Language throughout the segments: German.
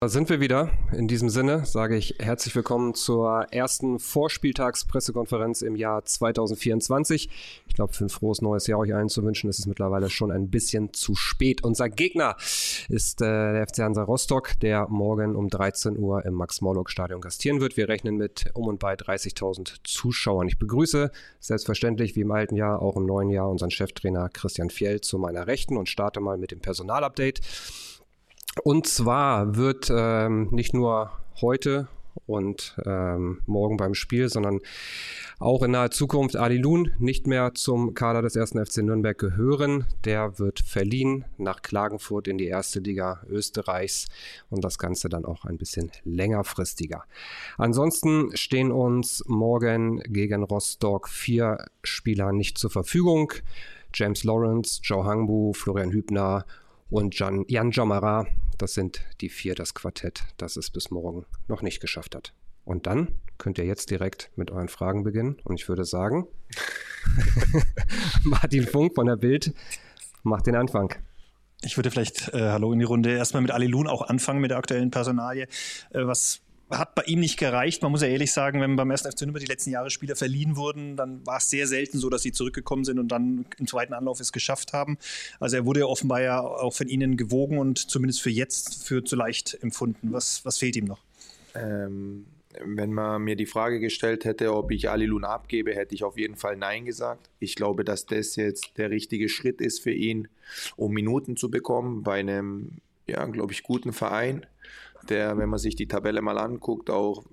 Da sind wir wieder. In diesem Sinne sage ich herzlich willkommen zur ersten Vorspieltagspressekonferenz im Jahr 2024. Ich glaube, für ein frohes neues Jahr euch allen zu wünschen, ist es mittlerweile schon ein bisschen zu spät. Unser Gegner ist äh, der FC Hansa Rostock, der morgen um 13 Uhr im Max-Morlock-Stadion gastieren wird. Wir rechnen mit um und bei 30.000 Zuschauern. Ich begrüße selbstverständlich wie im alten Jahr, auch im neuen Jahr, unseren Cheftrainer Christian Fjell zu meiner Rechten und starte mal mit dem Personalupdate. Und zwar wird ähm, nicht nur heute und ähm, morgen beim Spiel, sondern auch in naher Zukunft Ali Lun nicht mehr zum Kader des ersten FC Nürnberg gehören. Der wird verliehen nach Klagenfurt in die erste Liga Österreichs und das Ganze dann auch ein bisschen längerfristiger. Ansonsten stehen uns morgen gegen Rostock vier Spieler nicht zur Verfügung. James Lawrence, Joe Hangbu, Florian Hübner und Jan, Jan Jamara das sind die vier, das Quartett, das es bis morgen noch nicht geschafft hat. Und dann könnt ihr jetzt direkt mit euren Fragen beginnen. Und ich würde sagen, Martin Funk von der Bild macht den Anfang. Ich würde vielleicht, äh, hallo in die Runde, erstmal mit Ali Lun auch anfangen mit der aktuellen Personalie. Äh, was hat bei ihm nicht gereicht. Man muss ja ehrlich sagen, wenn beim ersten FC Nürnberg die letzten Jahre Spieler verliehen wurden, dann war es sehr selten so, dass sie zurückgekommen sind und dann im zweiten Anlauf es geschafft haben. Also er wurde ja offenbar ja auch von ihnen gewogen und zumindest für jetzt für zu leicht empfunden. Was, was fehlt ihm noch? Ähm, wenn man mir die Frage gestellt hätte, ob ich Ali Luna abgebe, hätte ich auf jeden Fall Nein gesagt. Ich glaube, dass das jetzt der richtige Schritt ist für ihn, um Minuten zu bekommen bei einem, ja, glaube ich, guten Verein der, wenn man sich die Tabelle mal anguckt, auch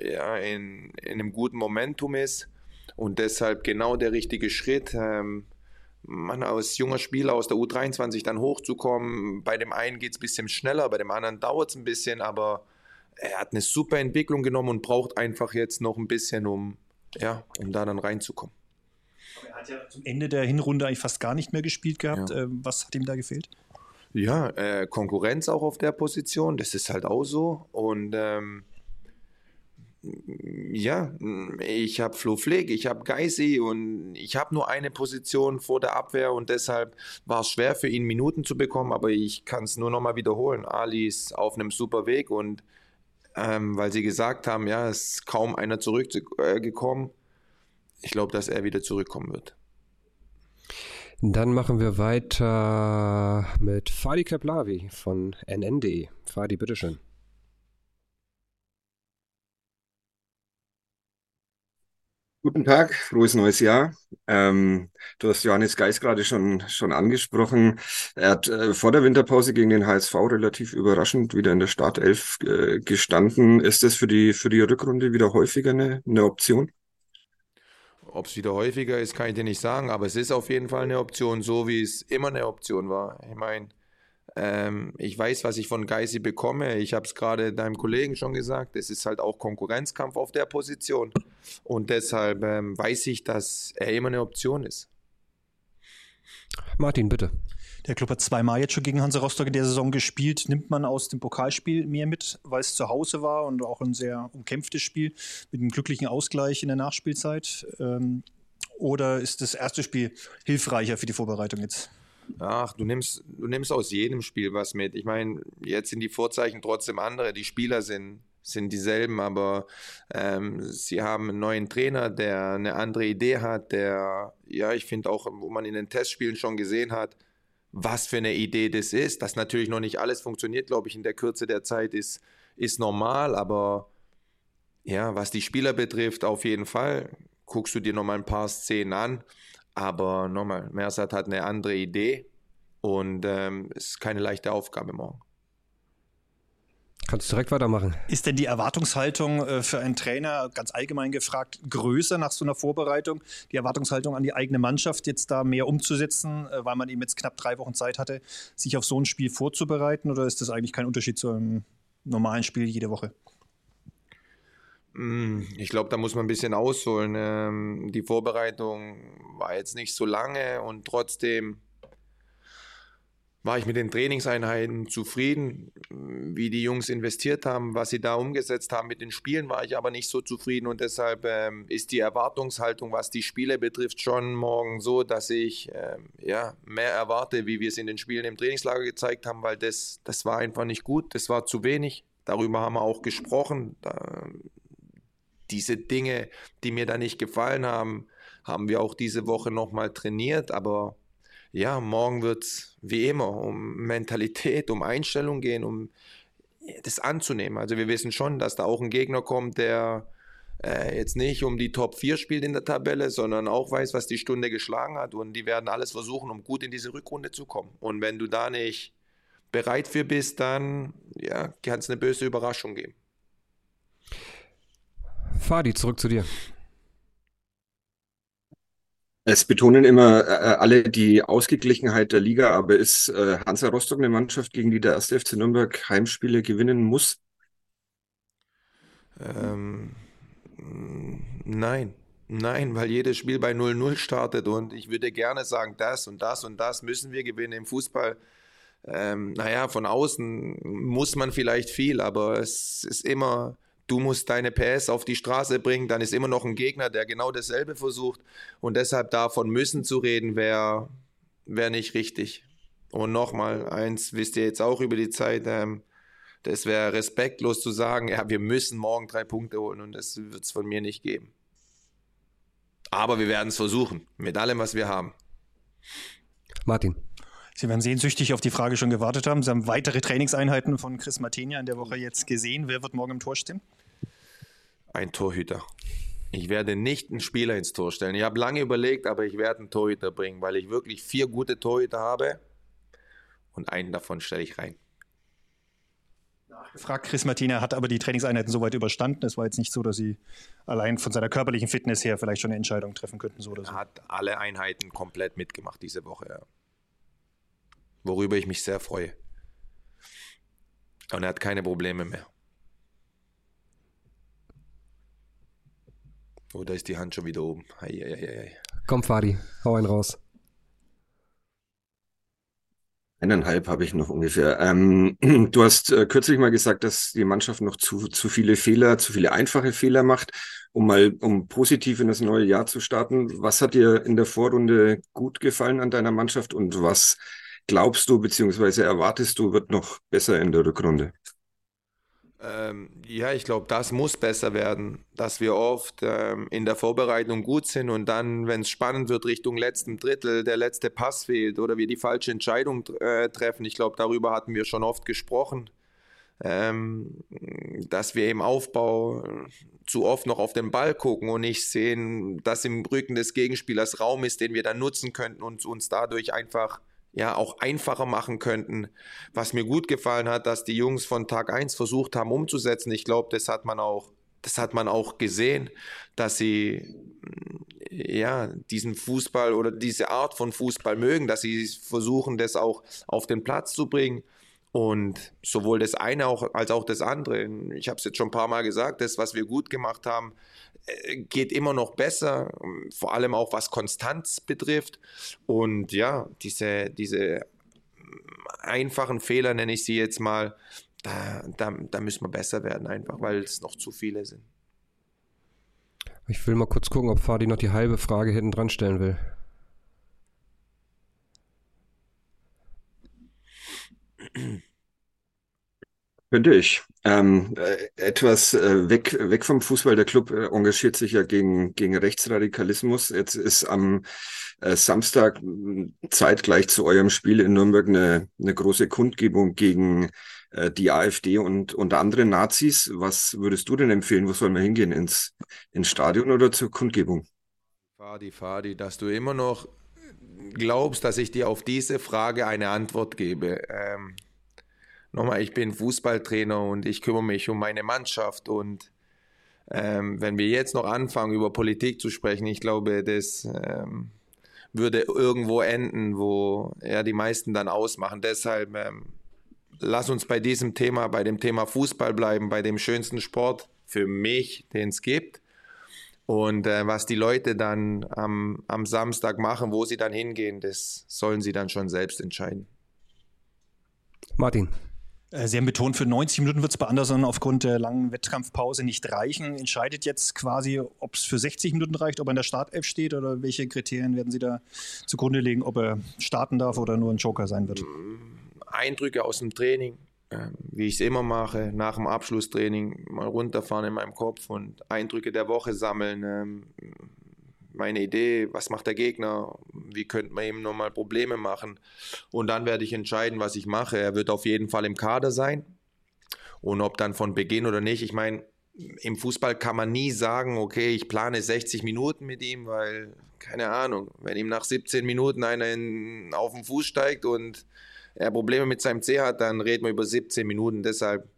ja, in, in einem guten Momentum ist und deshalb genau der richtige Schritt. Ähm, man als junger Spieler aus der U23 dann hochzukommen. Bei dem einen geht es ein bisschen schneller, bei dem anderen dauert es ein bisschen, aber er hat eine super Entwicklung genommen und braucht einfach jetzt noch ein bisschen, um, ja, um da dann reinzukommen. er hat ja zum Ende der Hinrunde eigentlich fast gar nicht mehr gespielt gehabt. Ja. Ähm, was hat ihm da gefehlt? Ja, äh, Konkurrenz auch auf der Position, das ist halt auch so. Und ähm, ja, ich habe Flo Flick, ich habe Geisi und ich habe nur eine Position vor der Abwehr und deshalb war es schwer für ihn Minuten zu bekommen, aber ich kann es nur nochmal wiederholen. Ali ist auf einem super Weg und ähm, weil sie gesagt haben, ja, es ist kaum einer zurückgekommen. Ich glaube, dass er wieder zurückkommen wird. Dann machen wir weiter mit Fadi Keplavi von NND. Fadi, bitteschön. Guten Tag, frohes neues Jahr. Ähm, du hast Johannes Geis gerade schon, schon angesprochen. Er hat äh, vor der Winterpause gegen den HSV relativ überraschend wieder in der Startelf äh, gestanden. Ist das für die, für die Rückrunde wieder häufiger eine, eine Option? Ob es wieder häufiger ist, kann ich dir nicht sagen, aber es ist auf jeden Fall eine Option, so wie es immer eine Option war. Ich meine, ähm, ich weiß, was ich von Geisi bekomme. Ich habe es gerade deinem Kollegen schon gesagt. Es ist halt auch Konkurrenzkampf auf der Position. Und deshalb ähm, weiß ich, dass er immer eine Option ist. Martin, bitte. Der Club hat zweimal jetzt schon gegen Hansa Rostock in der Saison gespielt. Nimmt man aus dem Pokalspiel mehr mit, weil es zu Hause war und auch ein sehr umkämpftes Spiel mit einem glücklichen Ausgleich in der Nachspielzeit? Ähm, oder ist das erste Spiel hilfreicher für die Vorbereitung jetzt? Ach, du nimmst, du nimmst aus jedem Spiel was mit. Ich meine, jetzt sind die Vorzeichen trotzdem andere. Die Spieler sind, sind dieselben, aber ähm, sie haben einen neuen Trainer, der eine andere Idee hat, der, ja, ich finde auch, wo man in den Testspielen schon gesehen hat, was für eine Idee das ist. Dass natürlich noch nicht alles funktioniert, glaube ich, in der Kürze der Zeit ist, ist normal, aber ja, was die Spieler betrifft, auf jeden Fall. Guckst du dir nochmal ein paar Szenen an, aber nochmal, Mersat hat eine andere Idee und ähm, es ist keine leichte Aufgabe morgen. Kannst du direkt weitermachen. Ist denn die Erwartungshaltung äh, für einen Trainer, ganz allgemein gefragt, größer nach so einer Vorbereitung? Die Erwartungshaltung an die eigene Mannschaft, jetzt da mehr umzusetzen, äh, weil man eben jetzt knapp drei Wochen Zeit hatte, sich auf so ein Spiel vorzubereiten? Oder ist das eigentlich kein Unterschied zu einem normalen Spiel jede Woche? Hm, ich glaube, da muss man ein bisschen ausholen. Ähm, die Vorbereitung war jetzt nicht so lange und trotzdem war ich mit den Trainingseinheiten zufrieden, wie die Jungs investiert haben, was sie da umgesetzt haben. Mit den Spielen war ich aber nicht so zufrieden und deshalb ähm, ist die Erwartungshaltung, was die Spiele betrifft, schon morgen so, dass ich ähm, ja, mehr erwarte, wie wir es in den Spielen im Trainingslager gezeigt haben, weil das, das war einfach nicht gut, das war zu wenig. Darüber haben wir auch gesprochen. Da, diese Dinge, die mir da nicht gefallen haben, haben wir auch diese Woche nochmal trainiert, aber ja, morgen wird es wie immer um Mentalität, um Einstellung gehen, um das anzunehmen. Also wir wissen schon, dass da auch ein Gegner kommt, der äh, jetzt nicht um die Top 4 spielt in der Tabelle, sondern auch weiß, was die Stunde geschlagen hat. Und die werden alles versuchen, um gut in diese Rückrunde zu kommen. Und wenn du da nicht bereit für bist, dann ja, kann es eine böse Überraschung geben. Fadi, zurück zu dir. Es betonen immer äh, alle die Ausgeglichenheit der Liga, aber ist äh, Hansa Rostock eine Mannschaft, gegen die der erste FC Nürnberg Heimspiele gewinnen muss? Ähm, nein, nein, weil jedes Spiel bei 0-0 startet und ich würde gerne sagen, das und das und das müssen wir gewinnen im Fußball. Ähm, naja, von außen muss man vielleicht viel, aber es ist immer du musst deine PS auf die Straße bringen, dann ist immer noch ein Gegner, der genau dasselbe versucht. Und deshalb davon müssen zu reden, wäre wär nicht richtig. Und nochmal, eins wisst ihr jetzt auch über die Zeit, ähm, das wäre respektlos zu sagen, ja, wir müssen morgen drei Punkte holen und das wird es von mir nicht geben. Aber wir werden es versuchen, mit allem, was wir haben. Martin. Sie werden sehnsüchtig auf die Frage schon gewartet haben. Sie haben weitere Trainingseinheiten von Chris Martinia in der Woche jetzt gesehen. Wer wird morgen im Tor stehen? Ein Torhüter. Ich werde nicht einen Spieler ins Tor stellen. Ich habe lange überlegt, aber ich werde einen Torhüter bringen, weil ich wirklich vier gute Torhüter habe und einen davon stelle ich rein. Fragt Chris Martina, hat aber die Trainingseinheiten soweit überstanden. Es war jetzt nicht so, dass sie allein von seiner körperlichen Fitness her vielleicht schon eine Entscheidung treffen könnten. So oder so. Er hat alle Einheiten komplett mitgemacht diese Woche. Ja. Worüber ich mich sehr freue. Und er hat keine Probleme mehr. Oh, da ist die Hand schon wieder oben. Ei, ei, ei, Komm, Fadi, hau einen raus. Eineinhalb habe ich noch ungefähr. Ähm, du hast äh, kürzlich mal gesagt, dass die Mannschaft noch zu, zu viele Fehler, zu viele einfache Fehler macht, um mal um positiv in das neue Jahr zu starten. Was hat dir in der Vorrunde gut gefallen an deiner Mannschaft und was glaubst du beziehungsweise erwartest du wird noch besser in der Rückrunde? Ähm, ja, ich glaube, das muss besser werden, dass wir oft ähm, in der Vorbereitung gut sind und dann, wenn es spannend wird, Richtung letzten Drittel, der letzte Pass fehlt oder wir die falsche Entscheidung äh, treffen. Ich glaube, darüber hatten wir schon oft gesprochen, ähm, dass wir im Aufbau zu oft noch auf den Ball gucken und nicht sehen, dass im Rücken des Gegenspielers Raum ist, den wir dann nutzen könnten und uns dadurch einfach ja auch einfacher machen könnten. Was mir gut gefallen hat, dass die Jungs von Tag 1 versucht haben umzusetzen. Ich glaube, das hat man auch das hat man auch gesehen, dass sie ja diesen Fußball oder diese Art von Fußball mögen, dass sie versuchen, das auch auf den Platz zu bringen. Und sowohl das eine auch, als auch das andere. Ich habe es jetzt schon ein paar Mal gesagt, das, was wir gut gemacht haben, äh, geht immer noch besser, vor allem auch was Konstanz betrifft. Und ja, diese, diese einfachen Fehler, nenne ich sie jetzt mal, da, da, da müssen wir besser werden, einfach, weil es noch zu viele sind. Ich will mal kurz gucken, ob Fadi noch die halbe Frage hinten dran stellen will. Könnte ich. Ähm, äh, etwas äh, weg, weg vom Fußball. Der Club äh, engagiert sich ja gegen, gegen Rechtsradikalismus. Jetzt ist am äh, Samstag zeitgleich zu eurem Spiel in Nürnberg eine, eine große Kundgebung gegen äh, die AfD und, und andere Nazis. Was würdest du denn empfehlen? Wo soll man hingehen? Ins, ins Stadion oder zur Kundgebung? Fadi, Fadi, dass du immer noch glaubst, dass ich dir auf diese Frage eine Antwort gebe. Ähm nochmal, ich bin Fußballtrainer und ich kümmere mich um meine Mannschaft und ähm, wenn wir jetzt noch anfangen, über Politik zu sprechen, ich glaube, das ähm, würde irgendwo enden, wo ja die meisten dann ausmachen. Deshalb ähm, lass uns bei diesem Thema, bei dem Thema Fußball bleiben, bei dem schönsten Sport für mich, den es gibt. Und äh, was die Leute dann am, am Samstag machen, wo sie dann hingehen, das sollen sie dann schon selbst entscheiden. Martin. Äh, Sie haben betont, für 90 Minuten wird es bei Anderson aufgrund der langen Wettkampfpause nicht reichen. Entscheidet jetzt quasi, ob es für 60 Minuten reicht, ob er in der Startelf steht oder welche Kriterien werden Sie da zugrunde legen, ob er starten darf oder nur ein Joker sein wird? Eindrücke aus dem Training, wie ich es immer mache, nach dem Abschlusstraining mal runterfahren in meinem Kopf und Eindrücke der Woche sammeln. Ähm, meine Idee, was macht der Gegner, wie könnte man ihm nochmal Probleme machen. Und dann werde ich entscheiden, was ich mache. Er wird auf jeden Fall im Kader sein. Und ob dann von Beginn oder nicht, ich meine, im Fußball kann man nie sagen, okay, ich plane 60 Minuten mit ihm, weil, keine Ahnung, wenn ihm nach 17 Minuten einer in, auf den Fuß steigt und er Probleme mit seinem C hat, dann reden wir über 17 Minuten. Deshalb,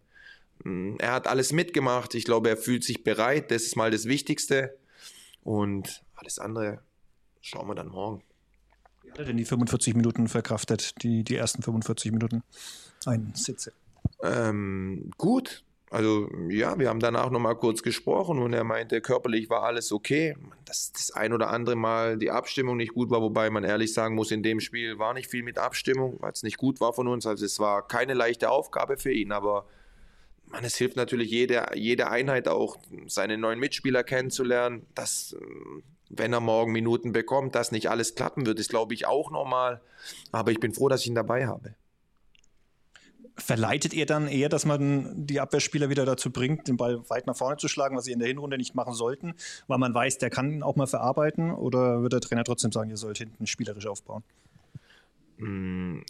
mm, er hat alles mitgemacht. Ich glaube, er fühlt sich bereit. Das ist mal das Wichtigste. Und alles andere schauen wir dann morgen. Wie hat er denn die 45 Minuten verkraftet, die, die ersten 45 Minuten Einsitze? Ähm, gut. Also ja, wir haben danach nochmal kurz gesprochen und er meinte, körperlich war alles okay. Dass das ein oder andere Mal die Abstimmung nicht gut war, wobei man ehrlich sagen muss, in dem Spiel war nicht viel mit Abstimmung, weil es nicht gut war von uns. Also es war keine leichte Aufgabe für ihn, aber man, es hilft natürlich jede, jede Einheit auch, seine neuen Mitspieler kennenzulernen. Dass, wenn er morgen Minuten bekommt, dass nicht alles klappen wird, ist, glaube ich, auch normal. Aber ich bin froh, dass ich ihn dabei habe verleitet ihr dann eher, dass man die Abwehrspieler wieder dazu bringt, den Ball weit nach vorne zu schlagen, was sie in der Hinrunde nicht machen sollten, weil man weiß, der kann ihn auch mal verarbeiten? Oder wird der Trainer trotzdem sagen, ihr sollt hinten spielerisch aufbauen? Mm,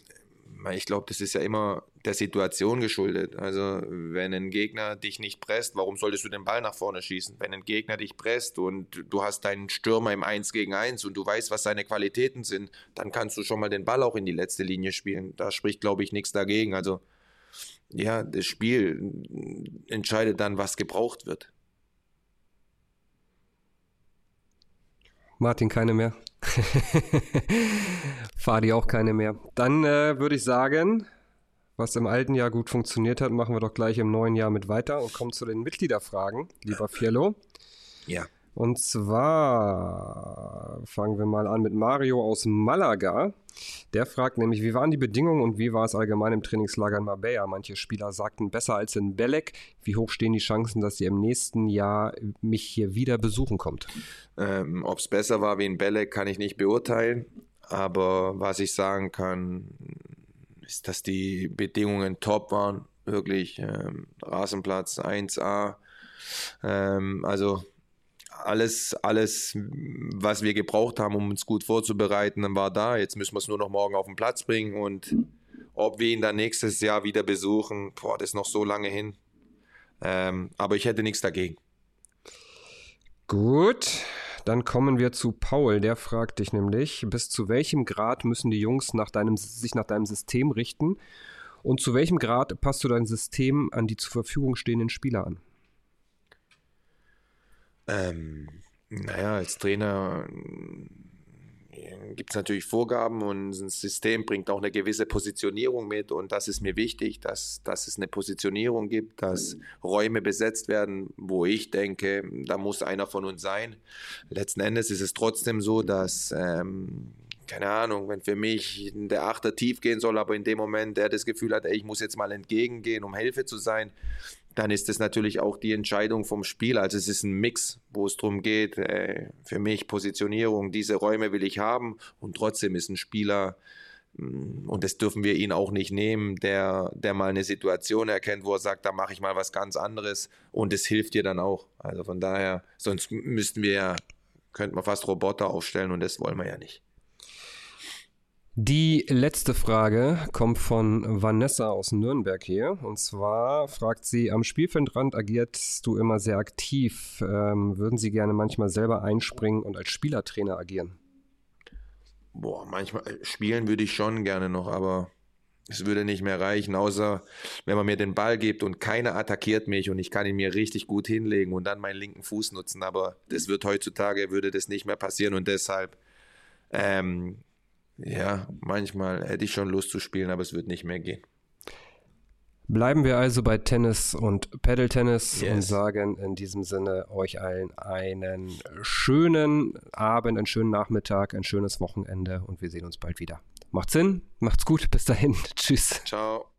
ich glaube, das ist ja immer der Situation geschuldet. Also, wenn ein Gegner dich nicht presst, warum solltest du den Ball nach vorne schießen? Wenn ein Gegner dich presst und du hast deinen Stürmer im 1 gegen 1 und du weißt, was seine Qualitäten sind, dann kannst du schon mal den Ball auch in die letzte Linie spielen. Da spricht, glaube ich, nichts dagegen. Also, ja, das Spiel entscheidet dann, was gebraucht wird. Martin, keine mehr. Fadi auch keine mehr. Dann äh, würde ich sagen, was im alten Jahr gut funktioniert hat, machen wir doch gleich im neuen Jahr mit weiter und kommen zu den Mitgliederfragen, lieber Fiello. Ja. Und zwar fangen wir mal an mit Mario aus Malaga. Der fragt nämlich, wie waren die Bedingungen und wie war es allgemein im Trainingslager in Marbella? Manche Spieler sagten besser als in Belek. Wie hoch stehen die Chancen, dass ihr im nächsten Jahr mich hier wieder besuchen kommt? Ähm, Ob es besser war wie in Belek, kann ich nicht beurteilen. Aber was ich sagen kann, ist, dass die Bedingungen top waren. Wirklich ähm, Rasenplatz 1A. Ähm, also alles, alles, was wir gebraucht haben, um uns gut vorzubereiten, war da. Jetzt müssen wir es nur noch morgen auf den Platz bringen und ob wir ihn dann nächstes Jahr wieder besuchen, boah, das ist noch so lange hin. Ähm, aber ich hätte nichts dagegen. Gut, dann kommen wir zu Paul. Der fragt dich nämlich, bis zu welchem Grad müssen die Jungs nach deinem, sich nach deinem System richten und zu welchem Grad passt du dein System an die zur Verfügung stehenden Spieler an? Ähm, naja, als Trainer gibt es natürlich Vorgaben und ein System bringt auch eine gewisse Positionierung mit und das ist mir wichtig, dass, dass es eine Positionierung gibt, dass Räume besetzt werden, wo ich denke, da muss einer von uns sein. Letzten Endes ist es trotzdem so, dass ähm, keine Ahnung, wenn für mich der Achter tief gehen soll, aber in dem Moment der das Gefühl hat, ey, ich muss jetzt mal entgegengehen, um Hilfe zu sein, dann ist es natürlich auch die Entscheidung vom Spiel. Also es ist ein Mix, wo es darum geht, äh, für mich Positionierung, diese Räume will ich haben und trotzdem ist ein Spieler, mm, und das dürfen wir ihn auch nicht nehmen, der, der mal eine Situation erkennt, wo er sagt, da mache ich mal was ganz anderes und es hilft dir dann auch. Also von daher, sonst müssten wir ja, könnten wir fast Roboter aufstellen und das wollen wir ja nicht. Die letzte Frage kommt von Vanessa aus Nürnberg hier. Und zwar fragt sie, am Spielfeldrand agierst du immer sehr aktiv. Ähm, würden Sie gerne manchmal selber einspringen und als Spielertrainer agieren? Boah, manchmal äh, spielen würde ich schon gerne noch, aber es würde nicht mehr reichen, außer wenn man mir den Ball gibt und keiner attackiert mich und ich kann ihn mir richtig gut hinlegen und dann meinen linken Fuß nutzen. Aber das wird heutzutage, würde das nicht mehr passieren und deshalb ähm, ja, manchmal hätte ich schon Lust zu spielen, aber es wird nicht mehr gehen. Bleiben wir also bei Tennis und Paddle-Tennis yes. und sagen in diesem Sinne euch allen einen schönen Abend, einen schönen Nachmittag, ein schönes Wochenende und wir sehen uns bald wieder. Macht's Sinn, macht's gut, bis dahin. Tschüss. Ciao.